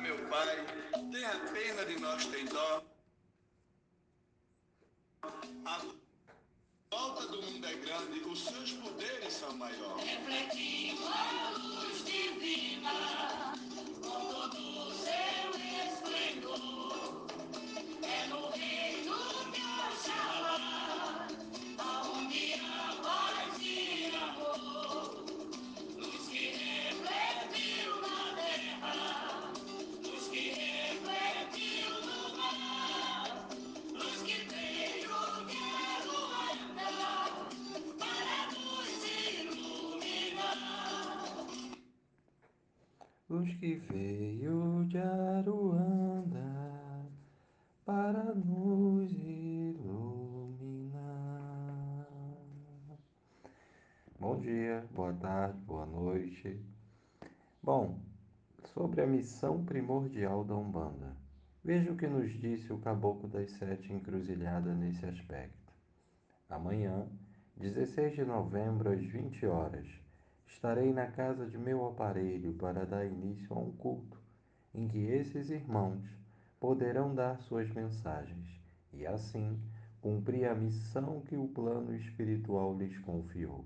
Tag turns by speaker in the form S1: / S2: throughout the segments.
S1: Meu Pai, tenha pena de nós, tem dó. A volta do mundo é grande, os seus poderes são maiores.
S2: Refletimos a luz divina Luz que veio de Aruanda para nos iluminar.
S3: Bom dia, boa tarde, boa noite. Bom, sobre a missão primordial da Umbanda. Veja o que nos disse o Caboclo das Sete Encruzilhadas nesse aspecto. Amanhã, 16 de novembro, às 20 horas, estarei na casa de meu aparelho para dar início a um culto em que esses irmãos poderão dar suas mensagens e, assim, cumprir a missão que o plano espiritual lhes confiou.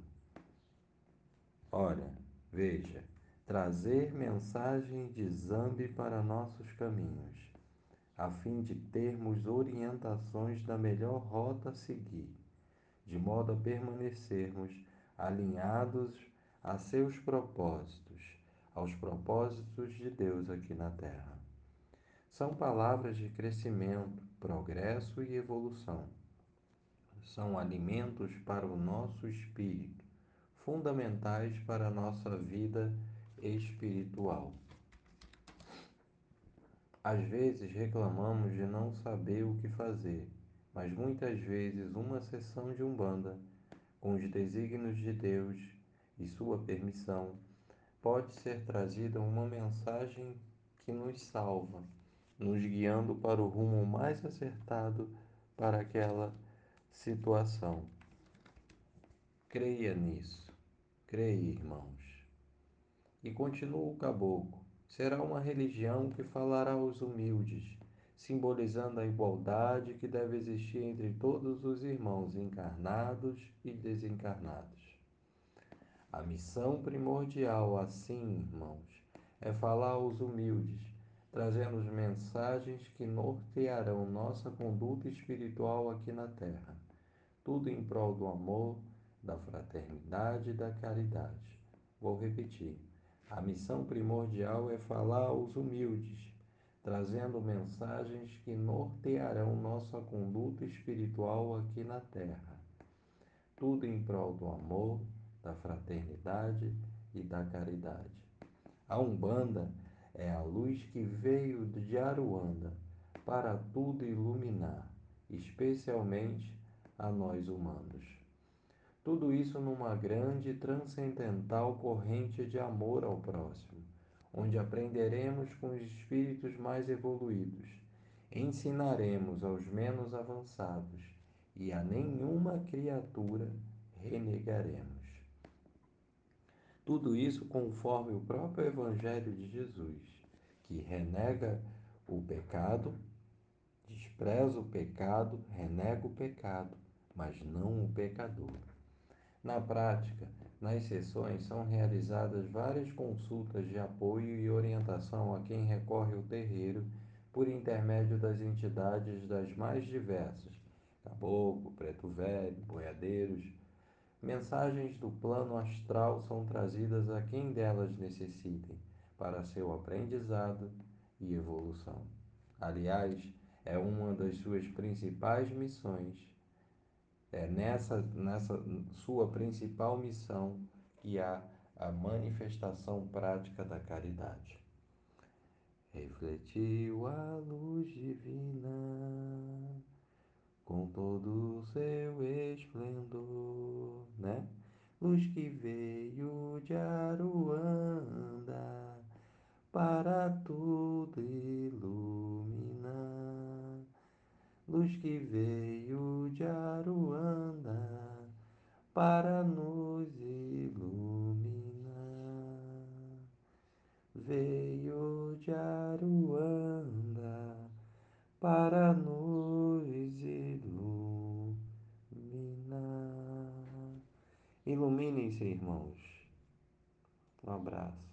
S3: Ora, veja, trazer mensagem de Zambi para nossos caminhos, a fim de termos orientações da melhor rota a seguir, de modo a permanecermos alinhados a seus propósitos, aos propósitos de Deus aqui na Terra. São palavras de crescimento, progresso e evolução. São alimentos para o nosso espírito, fundamentais para a nossa vida espiritual. Às vezes reclamamos de não saber o que fazer, mas muitas vezes uma sessão de Umbanda, com os desígnios de Deus e sua permissão, pode ser trazida uma mensagem que nos salva, nos guiando para o rumo mais acertado para aquela situação. Creia nisso. Creia, irmãos. E continua o caboclo. Será uma religião que falará aos humildes, simbolizando a igualdade que deve existir entre todos os irmãos encarnados e desencarnados. A missão primordial, assim, irmãos, é falar aos humildes, trazendo mensagens que nortearão nossa conduta espiritual aqui na Terra. Tudo em prol do amor, da fraternidade e da caridade. Vou repetir. A missão primordial é falar aos humildes, trazendo mensagens que nortearão nossa conduta espiritual aqui na Terra. Tudo em prol do amor, da fraternidade e da caridade. A Umbanda é a luz que veio de Aruanda para tudo iluminar, especialmente a nós humanos. Tudo isso numa grande e transcendental corrente de amor ao próximo, onde aprenderemos com os espíritos mais evoluídos, ensinaremos aos menos avançados e a nenhuma criatura renegaremos. Tudo isso conforme o próprio Evangelho de Jesus, que renega o pecado, despreza o pecado, renega o pecado, mas não o pecador. Na prática, nas sessões são realizadas várias consultas de apoio e orientação a quem recorre ao terreiro por intermédio das entidades das mais diversas: caboclo, preto velho, boiadeiros. Mensagens do plano astral são trazidas a quem delas necessitem para seu aprendizado e evolução. Aliás, é uma das suas principais missões é nessa, nessa sua principal missão que há a manifestação prática da caridade. Refletiu a luz divina que veio de Aruanda para tudo iluminar luz que veio de Aruanda para nos iluminar. Veio de Aruanda para nos Iluminem-se, irmãos. Um abraço.